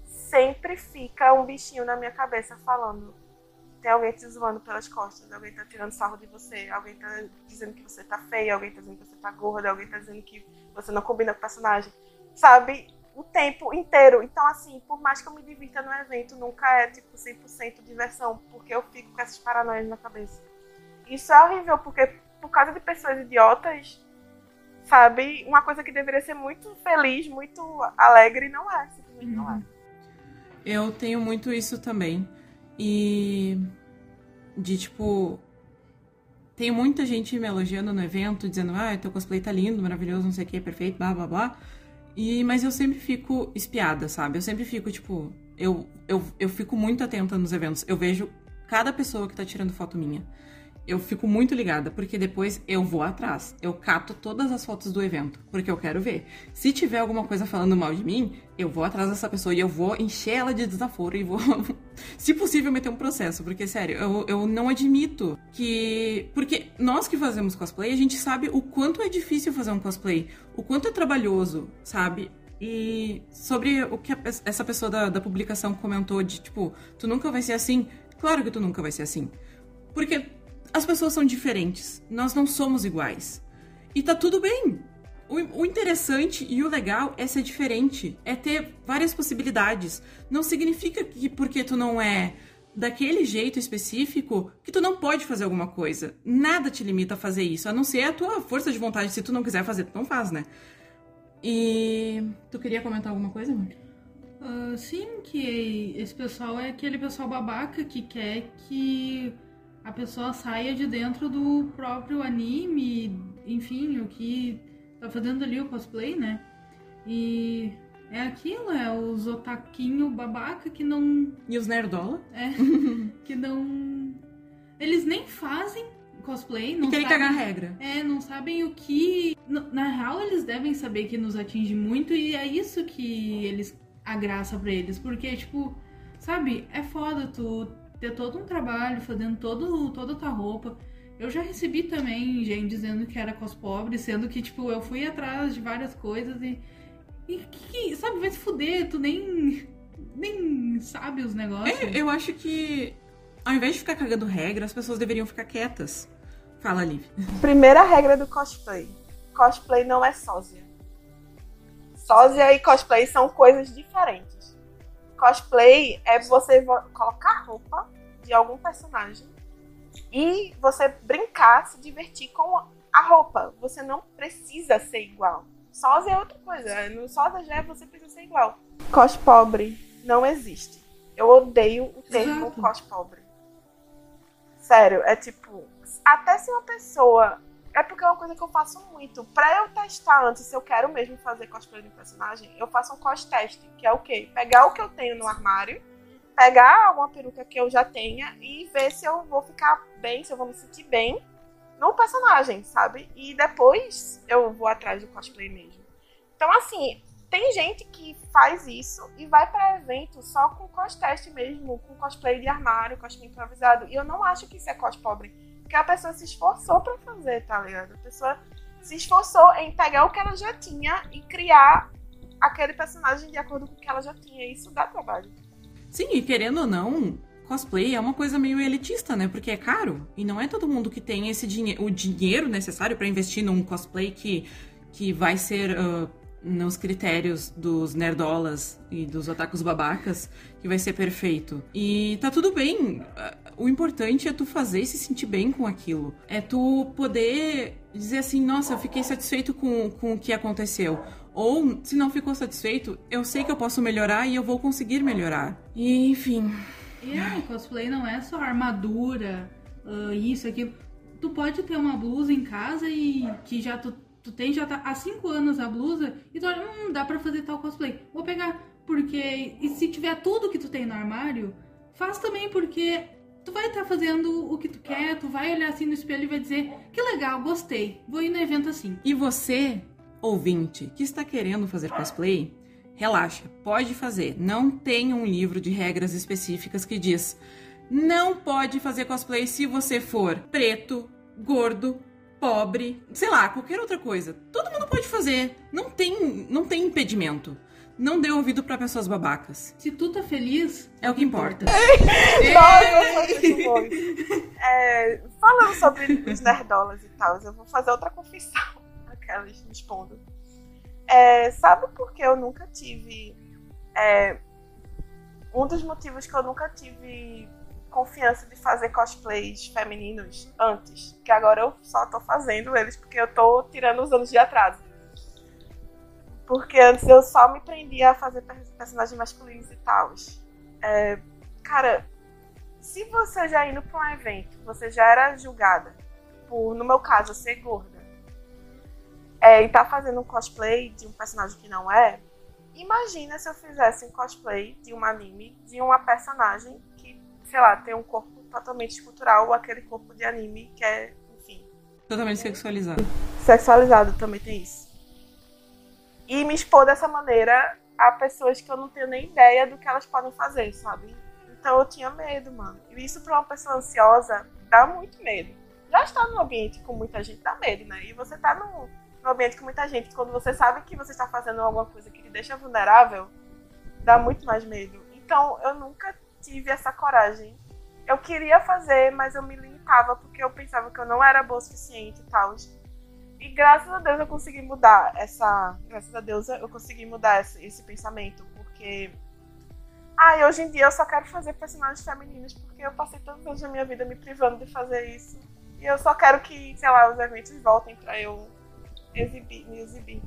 Speaker 3: sempre fica um bichinho na minha cabeça falando. Tem alguém te zoando pelas costas, alguém tá tirando sarro de você, alguém tá dizendo que você tá feia, alguém tá dizendo que você tá gorda, alguém tá dizendo que você não combina com o personagem. Sabe? O tempo inteiro. Então, assim, por mais que eu me divirta no evento, nunca é tipo 100% diversão, porque eu fico com essas paranoias na cabeça. Isso é horrível, porque por causa de pessoas idiotas, sabe? Uma coisa que deveria ser muito feliz, muito alegre, não é. Simplesmente não é.
Speaker 1: Eu tenho muito isso também. E. De tipo. Tem muita gente me elogiando no evento, dizendo, ah, teu cosplay tá lindo, maravilhoso, não sei o que, perfeito, blá blá blá. E, mas eu sempre fico espiada, sabe? Eu sempre fico, tipo, eu, eu, eu fico muito atenta nos eventos. Eu vejo cada pessoa que tá tirando foto minha eu fico muito ligada, porque depois eu vou atrás. Eu cato todas as fotos do evento, porque eu quero ver. Se tiver alguma coisa falando mal de mim, eu vou atrás dessa pessoa e eu vou encher ela de desaforo e vou, [LAUGHS] se possível, meter um processo. Porque, sério, eu, eu não admito que. Porque nós que fazemos cosplay, a gente sabe o quanto é difícil fazer um cosplay, o quanto é trabalhoso, sabe? E sobre o que a, essa pessoa da, da publicação comentou de tipo, tu nunca vai ser assim. Claro que tu nunca vai ser assim. Porque as pessoas são diferentes. Nós não somos iguais. E tá tudo bem. O, o, interessante e o legal é ser diferente, é ter várias possibilidades. Não significa que porque tu não é daquele jeito específico que tu não pode fazer alguma coisa. Nada te limita a fazer isso, a não ser a tua força de vontade. Se tu não quiser fazer, tu não faz, né? E tu queria comentar alguma coisa, mãe?
Speaker 2: Uh, sim, que esse pessoal é aquele pessoal babaca que quer que a pessoa saia de dentro do próprio anime, enfim, o que tá fazendo ali o cosplay, né? E é aquilo, é os otaquinho babaca que não.
Speaker 1: E os nerdola?
Speaker 2: É. [LAUGHS] que não. Eles nem fazem cosplay, não
Speaker 1: e querem
Speaker 2: sabem...
Speaker 1: cagar regra.
Speaker 2: É, não sabem o que. Na real, eles devem saber que nos atinge muito e é isso que eles. a graça pra eles. Porque, tipo, sabe, é foda tu ter todo um trabalho, fazendo todo, toda a tua roupa. Eu já recebi também gente dizendo que era cospobre, sendo que, tipo, eu fui atrás de várias coisas e. E que, sabe, vai se fuder, tu nem. nem sabe os negócios.
Speaker 1: É, eu acho que ao invés de ficar cagando regra, as pessoas deveriam ficar quietas. Fala, Liv. [LAUGHS]
Speaker 3: Primeira regra do cosplay: cosplay não é sósia. Sósia e cosplay são coisas diferentes. Cosplay é você colocar roupa de algum personagem e você brincar, se divertir com a roupa. Você não precisa ser igual. Sósia é outra coisa. No sósia já é você precisa ser igual. Cos pobre não existe. Eu odeio o termo cos pobre. Sério, é tipo. Até se uma pessoa é porque é uma coisa que eu faço muito. Pra eu testar antes se eu quero mesmo fazer cosplay de personagem, eu faço um cos teste, que é o quê? Pegar o que eu tenho no armário, pegar alguma peruca que eu já tenha e ver se eu vou ficar bem, se eu vou me sentir bem no personagem, sabe? E depois eu vou atrás do cosplay mesmo. Então, assim, tem gente que faz isso e vai para evento só com cos teste mesmo, com cosplay de armário, cosplay improvisado. E eu não acho que isso é cos pobre porque a pessoa se esforçou para fazer, tá ligado? A pessoa se esforçou em pegar o que ela já tinha e criar aquele personagem de acordo com o que ela já tinha. Isso dá trabalho.
Speaker 1: Sim, e querendo ou não, cosplay é uma coisa meio elitista, né? Porque é caro. E não é todo mundo que tem esse dinhe o dinheiro necessário para investir num cosplay que, que vai ser uh, nos critérios dos nerdolas e dos otakus babacas, que vai ser perfeito. E tá tudo bem o importante é tu fazer e se sentir bem com aquilo. É tu poder dizer assim, nossa, eu fiquei satisfeito com, com o que aconteceu. Ou, se não ficou satisfeito, eu sei que eu posso melhorar e eu vou conseguir melhorar. E, enfim.
Speaker 2: E é, cosplay não é só armadura, uh, isso, aquilo. Tu pode ter uma blusa em casa e que já tu, tu tem já tá há 5 anos a blusa e tu olha, hum, dá pra fazer tal cosplay. Vou pegar. Porque. E se tiver tudo que tu tem no armário, faz também, porque tu vai estar tá fazendo o que tu quer, tu vai olhar assim no espelho e vai dizer: que legal, gostei, vou ir no evento assim.
Speaker 1: E você, ouvinte, que está querendo fazer cosplay, relaxa, pode fazer. Não tem um livro de regras específicas que diz não pode fazer cosplay se você for preto, gordo, pobre, sei lá, qualquer outra coisa. Todo mundo pode fazer. Não tem, não tem impedimento. Não dê ouvido para pessoas babacas.
Speaker 2: Se tu tá feliz,
Speaker 1: é o que importa. [LAUGHS]
Speaker 3: Nossa, foi muito bom. É, falando sobre os nerdolas e tal, eu vou fazer outra confissão. [LAUGHS] Aquelas me expondo. É, sabe por que eu nunca tive. É, um dos motivos que eu nunca tive confiança de fazer cosplays femininos antes, que agora eu só tô fazendo eles porque eu tô tirando os anos de atraso. Porque antes eu só me prendia a fazer personagens masculinos e tal. É, cara, se você já indo pra um evento, você já era julgada por, no meu caso, ser gorda, é, e tá fazendo um cosplay de um personagem que não é, imagina se eu fizesse um cosplay de um anime de uma personagem sei lá, tem um corpo totalmente escultural ou aquele corpo de anime que é, enfim.
Speaker 1: Totalmente sexualizado.
Speaker 3: Sexualizado também tem isso. E me expor dessa maneira a pessoas que eu não tenho nem ideia do que elas podem fazer, sabe? Então eu tinha medo, mano. E isso pra uma pessoa ansiosa dá muito medo. Já estar num ambiente com muita gente dá medo, né? E você tá num, num ambiente com muita gente, quando você sabe que você está fazendo alguma coisa que te deixa vulnerável, dá muito mais medo. Então eu nunca tive essa coragem. Eu queria fazer, mas eu me limitava porque eu pensava que eu não era boa o suficiente e tal. E graças a Deus eu consegui mudar essa. Graças a Deus eu consegui mudar esse, esse pensamento, porque. Ah, e hoje em dia eu só quero fazer personagens femininos porque eu passei tantos anos da minha vida me privando de fazer isso. E eu só quero que, sei lá, os eventos voltem pra eu exibir, me exibir.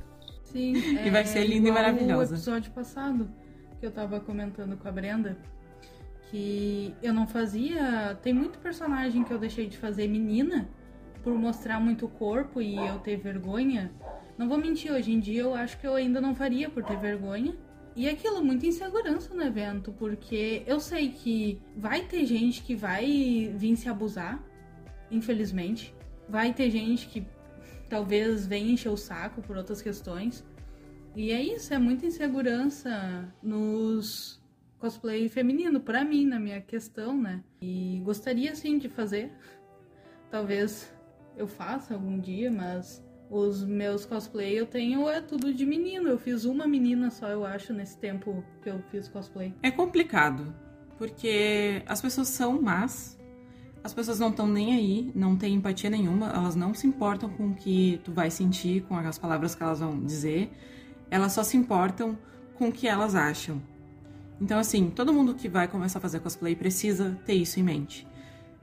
Speaker 2: Sim.
Speaker 1: E vai ser linda e maravilhosa.
Speaker 2: No episódio passado, que eu tava comentando com a Brenda, que eu não fazia. Tem muito personagem que eu deixei de fazer menina por mostrar muito corpo e eu ter vergonha. Não vou mentir, hoje em dia eu acho que eu ainda não faria por ter vergonha. E aquilo, muita insegurança no evento, porque eu sei que vai ter gente que vai vir se abusar, infelizmente. Vai ter gente que talvez venha encher o saco por outras questões. E é isso, é muita insegurança nos cosplay feminino, para mim, na minha questão, né? E gostaria sim de fazer. Talvez eu faça algum dia, mas os meus cosplay eu tenho é tudo de menino. Eu fiz uma menina só, eu acho, nesse tempo que eu fiz cosplay.
Speaker 1: É complicado, porque as pessoas são más. As pessoas não estão nem aí, não têm empatia nenhuma, elas não se importam com o que tu vai sentir, com as palavras que elas vão dizer. Elas só se importam com o que elas acham. Então, assim, todo mundo que vai começar a fazer cosplay precisa ter isso em mente.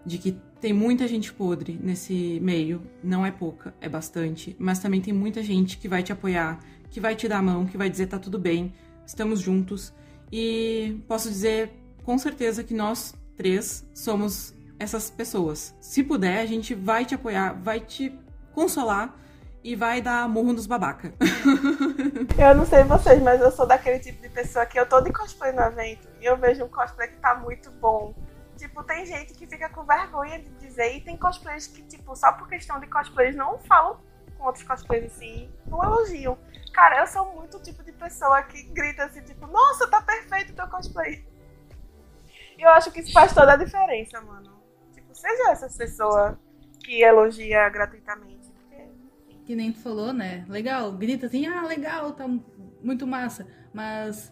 Speaker 1: De que tem muita gente podre nesse meio, não é pouca, é bastante, mas também tem muita gente que vai te apoiar, que vai te dar a mão, que vai dizer tá tudo bem, estamos juntos. E posso dizer com certeza que nós três somos essas pessoas. Se puder, a gente vai te apoiar, vai te consolar e vai dar murro nos babaca. [LAUGHS]
Speaker 3: eu não sei vocês, mas eu sou daquele tipo de pessoa que eu tô de cosplay no evento e eu vejo um cosplay que tá muito bom. Tipo, tem gente que fica com vergonha de dizer e tem cosplays que, tipo, só por questão de cosplays não falam com outros cosplays assim, não elogiam. Cara, eu sou muito o tipo de pessoa que grita assim, tipo, nossa, tá perfeito o teu cosplay. E eu acho que isso faz toda a diferença, mano. Tipo, seja essa pessoa que elogia gratuitamente
Speaker 2: que nem tu falou, né? Legal, grita assim, ah, legal, tá muito massa. Mas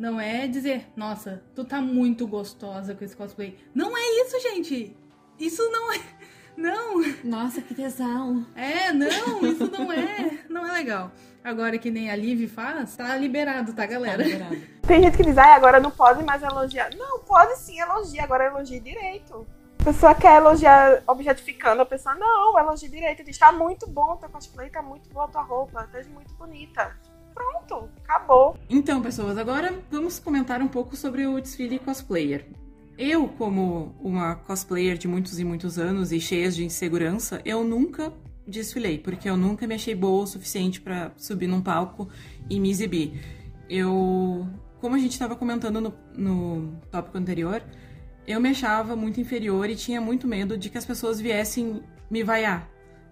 Speaker 2: não é dizer, nossa, tu tá muito gostosa com esse cosplay. Não é isso, gente! Isso não é. [LAUGHS] Não!
Speaker 1: Nossa, que tesão!
Speaker 2: É, não, isso não é. Não é legal. Agora que nem a Liv faz, tá liberado, tá, galera? Tá liberado. [LAUGHS]
Speaker 3: Tem gente que diz, ah, agora não pode mais elogiar. Não, pode sim elogiar, agora elogie direito. A pessoa quer elogiar objetificando, a pessoa, não, elogia direito, diz, tá muito bom teu cosplay, tá muito boa tua roupa, tá muito bonita. Pronto, acabou.
Speaker 1: Então, pessoas, agora vamos comentar um pouco sobre o desfile cosplayer. Eu, como uma cosplayer de muitos e muitos anos e cheia de insegurança, eu nunca desfilei, porque eu nunca me achei boa o suficiente para subir num palco e me exibir. Eu, como a gente estava comentando no, no tópico anterior, eu me achava muito inferior e tinha muito medo de que as pessoas viessem me vaiar.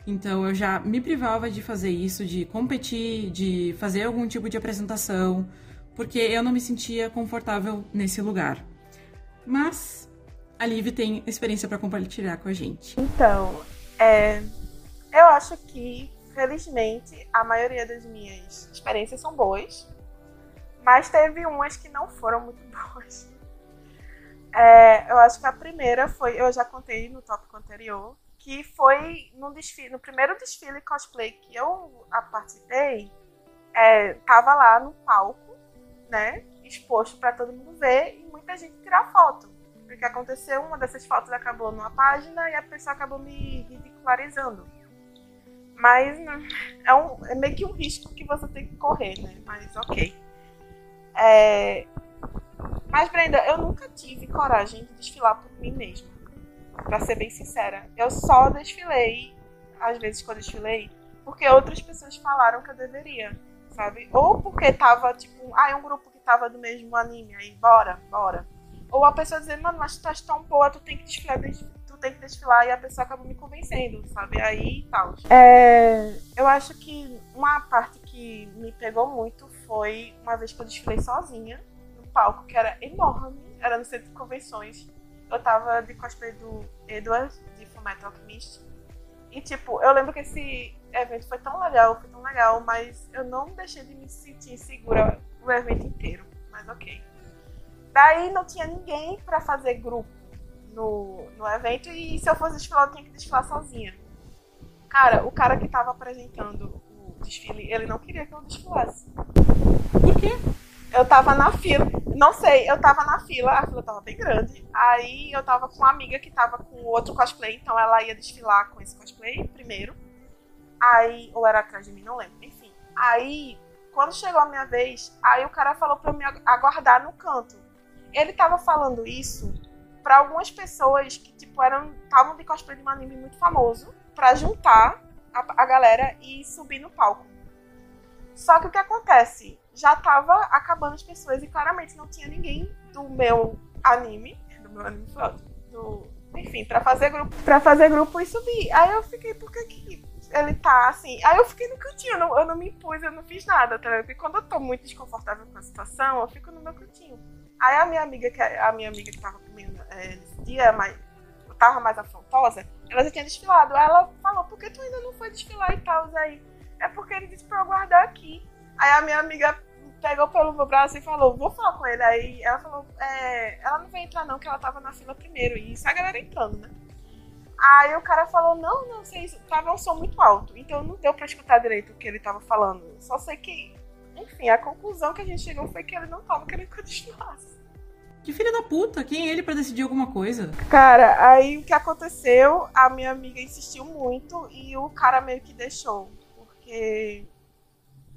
Speaker 1: Então eu já me privava de fazer isso, de competir, de fazer algum tipo de apresentação, porque eu não me sentia confortável nesse lugar. Mas a Liv tem experiência para compartilhar com a gente.
Speaker 3: Então, é, eu acho que, felizmente, a maioria das minhas experiências são boas, mas teve umas que não foram muito [LAUGHS] boas. É, eu acho que a primeira foi, eu já contei no tópico anterior, que foi no desfile, no primeiro desfile cosplay que eu participei, é, tava lá no palco, né, exposto para todo mundo ver e muita gente tirar foto. Porque aconteceu, uma dessas fotos acabou numa página e a pessoa acabou me ridicularizando. Mas né, é, um, é meio que um risco que você tem que correr, né? Mas ok. É... Mas, Brenda, eu nunca tive coragem de desfilar por mim mesma. Pra ser bem sincera. Eu só desfilei, às vezes eu desfilei, porque outras pessoas falaram que eu deveria, sabe? Ou porque tava, tipo, ah, é um grupo que tava do mesmo anime, aí bora, bora. Ou a pessoa dizer, mano, mas tu tá tão boa, tu tem que desfilar, tu tem que desfilar, e a pessoa acaba me convencendo, sabe? Aí tal. É, eu acho que uma parte que me pegou muito foi uma vez que eu desfilei sozinha no palco, que era enorme, era no centro de convenções. Eu tava de cosplay do Edward, de Fullmetal Alchemist. E, tipo, eu lembro que esse evento foi tão legal, foi tão legal, mas eu não deixei de me sentir segura o evento inteiro. Mas ok. Daí não tinha ninguém para fazer grupo no, no evento e se eu fosse desfilar, eu tinha que desfilar sozinha. Cara, o cara que tava apresentando o desfile, ele não queria que eu desfilasse.
Speaker 1: Por quê?
Speaker 3: Eu tava na fila, não sei, eu tava na fila, a fila tava bem grande. Aí eu tava com uma amiga que tava com outro cosplay, então ela ia desfilar com esse cosplay primeiro. Aí, ou era atrás de mim, não lembro. Enfim. Aí, quando chegou a minha vez, aí o cara falou pra eu me aguardar no canto ele tava falando isso para algumas pessoas que, tipo, eram estavam de cosplay de um anime muito famoso, para juntar a, a, galera e subir no palco. Só que o que acontece? Já tava acabando as pessoas e claramente não tinha ninguém do meu anime, do meu anime do, enfim, para fazer grupo, para fazer grupo e subir. Aí eu fiquei, por que que ele tá assim? Aí eu fiquei no cantinho, eu não, eu não me impus, eu não fiz nada, tá? Porque quando eu tô muito desconfortável com a situação, eu fico no meu cantinho. Aí a minha amiga, que a minha amiga que tava comigo é, nesse dia, mas tava mais afrontosa, ela já tinha desfilado. Aí ela falou, por que tu ainda não foi desfilar e tal? Aí, é porque ele disse pra eu guardar aqui. Aí a minha amiga pegou pelo meu braço e falou, vou falar com ele. Aí ela falou, é, ela não vai entrar não, que ela tava na fila primeiro. E isso a galera entrando, né? Aí o cara falou, não, não sei, tava um som muito alto. Então não deu pra escutar direito o que ele tava falando. Só sei que enfim, a conclusão que a gente chegou foi que ele não tava querendo que eu desfilasse.
Speaker 1: Que filho da puta, quem é ele para decidir alguma coisa?
Speaker 3: Cara, aí o que aconteceu, a minha amiga insistiu muito e o cara meio que deixou. Porque.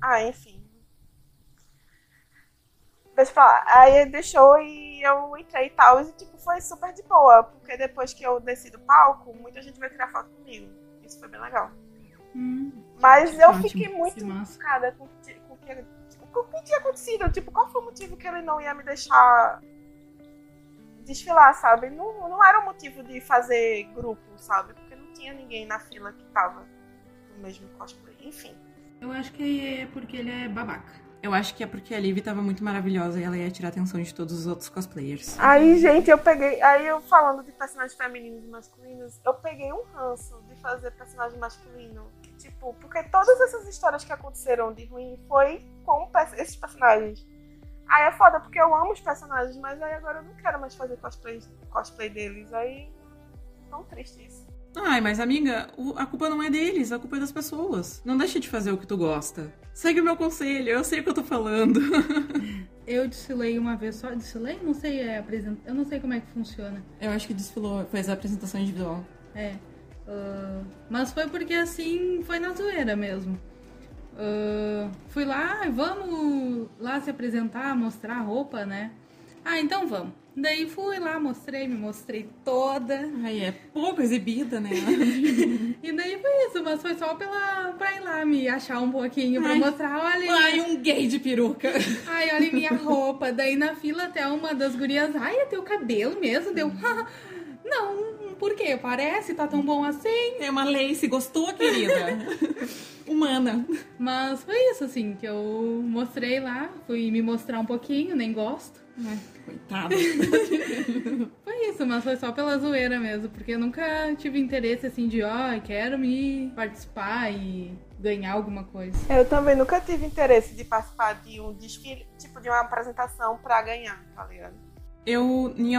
Speaker 3: Ah, enfim. Deixa pra lá. Aí ele deixou e eu entrei e tal. E tipo, foi super de boa. Porque depois que eu desci do palco, muita gente veio tirar foto comigo. Isso foi bem legal. Hum, Mas eu ótimo. fiquei muito chocada com que, tipo, o que tinha acontecido? Tipo, qual foi o motivo que ele não ia me deixar desfilar, sabe? Não, não era o motivo de fazer grupo, sabe? Porque não tinha ninguém na fila que tava no mesmo cosplay. Enfim.
Speaker 2: Eu acho que é porque ele é babaca.
Speaker 1: Eu acho que é porque a Liv tava muito maravilhosa e ela ia tirar a atenção de todos os outros cosplayers.
Speaker 3: Aí, gente, eu peguei. Aí eu falando de personagens femininos e masculinos, eu peguei um ranço de fazer personagem masculino. Tipo, porque todas essas histórias que aconteceram de ruim foi com esses personagens. Aí é foda, porque eu amo os personagens, mas aí agora eu não quero mais fazer cosplay, cosplay deles. Aí. Tão triste isso.
Speaker 1: Ai, mas amiga, a culpa não é deles, a culpa é das pessoas. Não deixe de fazer o que tu gosta. Segue o meu conselho, eu sei o que eu tô falando. [LAUGHS]
Speaker 2: eu desfilei uma vez só. Desfilei? Não sei, é apresent... eu não sei como é que funciona.
Speaker 1: Eu acho que desfilou, fez a apresentação individual.
Speaker 2: É. Uh, mas foi porque assim, foi na zoeira mesmo. Uh, fui lá, vamos lá se apresentar, mostrar a roupa, né? Ah, então vamos. Daí fui lá, mostrei, me mostrei toda.
Speaker 1: Aí é pouco exibida, né? [LAUGHS]
Speaker 2: E daí foi isso, mas foi só pela, pra ir lá me achar um pouquinho, pra
Speaker 1: Ai.
Speaker 2: mosrar, olha.
Speaker 1: Ai, um gay de peruca.
Speaker 2: Ai, olha minha [LAUGHS] roupa. Daí na fila até uma das gurias, ai, é teu cabelo mesmo? Deu, não, por quê? Parece, tá tão bom assim.
Speaker 1: É uma lei, se gostou, querida. [LAUGHS] Humana.
Speaker 2: Mas foi isso, assim, que eu mostrei lá, fui me mostrar um pouquinho, nem gosto.
Speaker 1: Ai, coitada. [LAUGHS]
Speaker 2: Foi isso, mas foi só pela zoeira mesmo, porque eu nunca tive interesse assim de, ó, quero me participar e ganhar alguma coisa.
Speaker 3: Eu também nunca tive interesse de participar de um desfile, tipo de uma apresentação pra ganhar, tá ligado?
Speaker 1: Eu em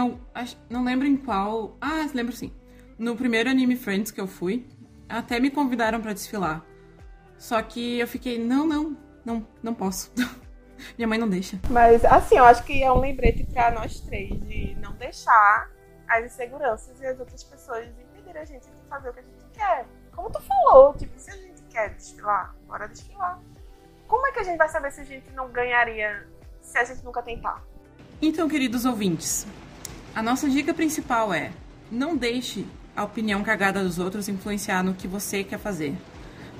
Speaker 1: não lembro em qual. Ah, lembro sim. No primeiro Anime Friends que eu fui, até me convidaram pra desfilar. Só que eu fiquei, não, não, não, não posso. [LAUGHS] Minha mãe não deixa.
Speaker 3: Mas assim, eu acho que é um lembrete pra nós três de não deixar as inseguranças e as outras pessoas impedirem a gente de fazer o que a gente quer. Como tu falou, tipo, se a gente quer desfilar, bora desfilar. Como é que a gente vai saber se a gente não ganharia se a gente nunca tentar?
Speaker 1: Então, queridos ouvintes, a nossa dica principal é: não deixe a opinião cagada dos outros influenciar no que você quer fazer.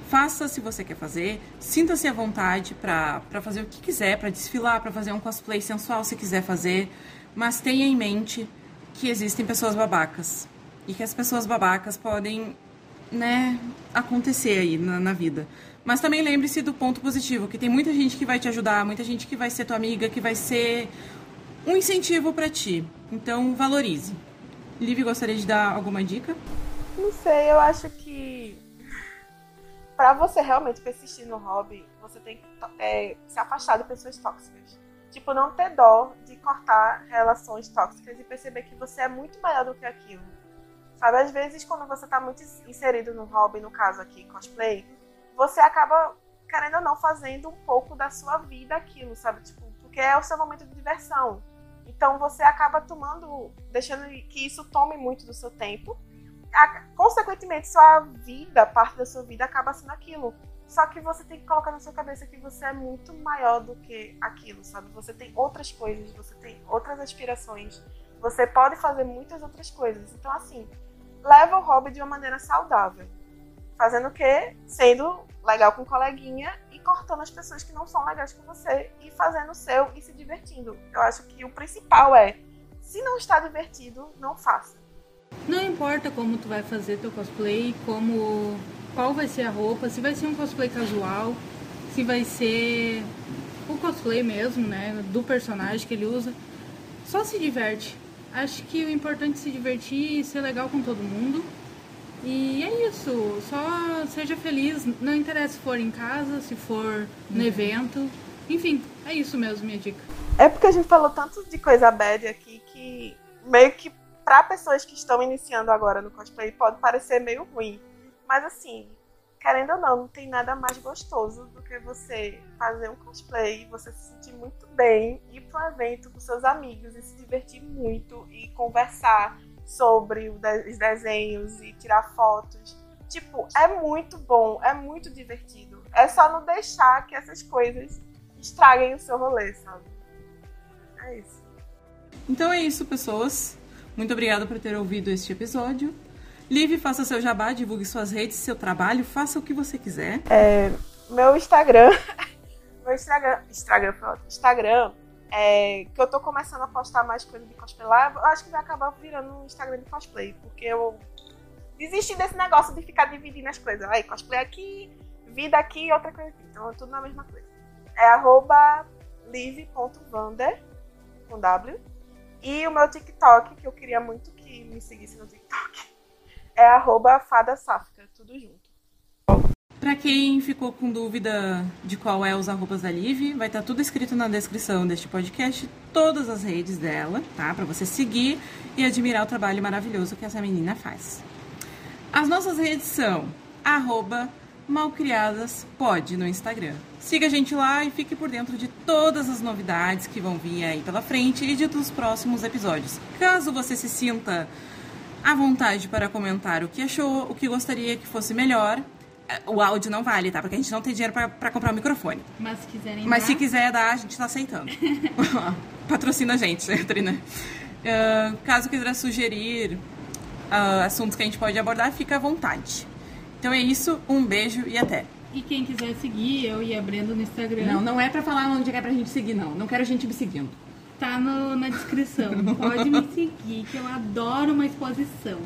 Speaker 1: Faça se você quer fazer, sinta-se à vontade pra fazer o que quiser, pra desfilar, pra fazer um cosplay sensual se quiser fazer, mas tenha em mente que existem pessoas babacas e que as pessoas babacas podem, né, acontecer aí na, na vida. Mas também lembre-se do ponto positivo, que tem muita gente que vai te ajudar, muita gente que vai ser tua amiga, que vai ser um incentivo pra ti. Então, valorize. Liv, gostaria de dar alguma dica?
Speaker 3: Não sei, eu acho que pra você realmente persistir no hobby, você tem que é, se afastar de pessoas tóxicas. Tipo, não ter dó de cortar relações tóxicas e perceber que você é muito melhor do que aquilo. Sabe, às vezes quando você tá muito inserido no hobby, no caso aqui, cosplay, você acaba, querendo ou não, fazendo um pouco da sua vida aquilo, sabe? Tipo, porque é o seu momento de diversão. Então você acaba tomando, deixando que isso tome muito do seu tempo consequentemente, sua vida, parte da sua vida, acaba sendo aquilo. Só que você tem que colocar na sua cabeça que você é muito maior do que aquilo, sabe? Você tem outras coisas, você tem outras aspirações. Você pode fazer muitas outras coisas. Então, assim, leva o hobby de uma maneira saudável. Fazendo o quê? Sendo legal com coleguinha e cortando as pessoas que não são legais com você e fazendo o seu e se divertindo. Eu acho que o principal é, se não está divertido, não faça.
Speaker 2: Não importa como tu vai fazer teu cosplay, como qual vai ser a roupa, se vai ser um cosplay casual, se vai ser o cosplay mesmo, né, do personagem que ele usa. Só se diverte. Acho que o importante é se divertir e ser legal com todo mundo. E é isso, só seja feliz, não interessa se for em casa, se for no evento. Enfim, é isso mesmo, minha dica.
Speaker 3: É porque a gente falou tanto de coisa bad aqui que meio que pra pessoas que estão iniciando agora no cosplay pode parecer meio ruim. Mas assim, querendo ou não, não tem nada mais gostoso do que você fazer um cosplay, você se sentir muito bem, ir para um evento com seus amigos e se divertir muito e conversar sobre os desenhos e tirar fotos. Tipo, é muito bom, é muito divertido. É só não deixar que essas coisas estraguem o seu rolê, sabe? É isso.
Speaker 1: Então é isso, pessoas. Muito obrigada por ter ouvido este episódio. Liv, faça seu jabá, divulgue suas redes, seu trabalho, faça o que você quiser.
Speaker 3: Meu Instagram. [LAUGHS] Meu Instagram. Instagram. Instagram. É, que eu tô começando a postar mais coisa de cosplay lá. Eu acho que vai acabar virando um Instagram de cosplay. Porque eu desisti desse negócio de ficar dividindo as coisas. Aí, cosplay aqui, vida aqui e outra coisa aqui. Então é tudo na mesma coisa. É arroba live.vander com W. E o meu TikTok, que eu queria muito que me seguisse no TikTok, [LAUGHS] é arroba fada sáfica, tudo junto.
Speaker 1: Pra quem ficou com dúvida de qual é os arrobas da Liv, vai estar tudo escrito na descrição deste podcast, todas as redes dela, tá? Pra você seguir e admirar o trabalho maravilhoso que essa menina faz. As nossas redes são arroba malcriadaspod no Instagram. Siga a gente lá e fique por dentro de todas as novidades que vão vir aí pela frente e de dos próximos episódios. Caso você se sinta à vontade para comentar o que achou, o que gostaria que fosse melhor. É, O áudio não vale, tá? Porque a gente não tem dinheiro pra comprar um microfone.
Speaker 2: Mas se quiserem
Speaker 1: Mas
Speaker 2: dar,
Speaker 1: se quiser dar, a gente tá aceitando. [LAUGHS] Patrocina a gente, [LAUGHS] Trina. Uh, caso queira sugerir uh, assuntos que a gente pode abordar, fica à vontade. Então é isso, um beijo e até.
Speaker 2: E quem quiser seguir eu e a Brenda no Instagram.
Speaker 1: Não, não é pra falar onde é pra gente seguir, não. Não quero gente me seguindo.
Speaker 2: Tá no, na descrição. [LAUGHS] Pode me seguir, que eu adoro uma exposição.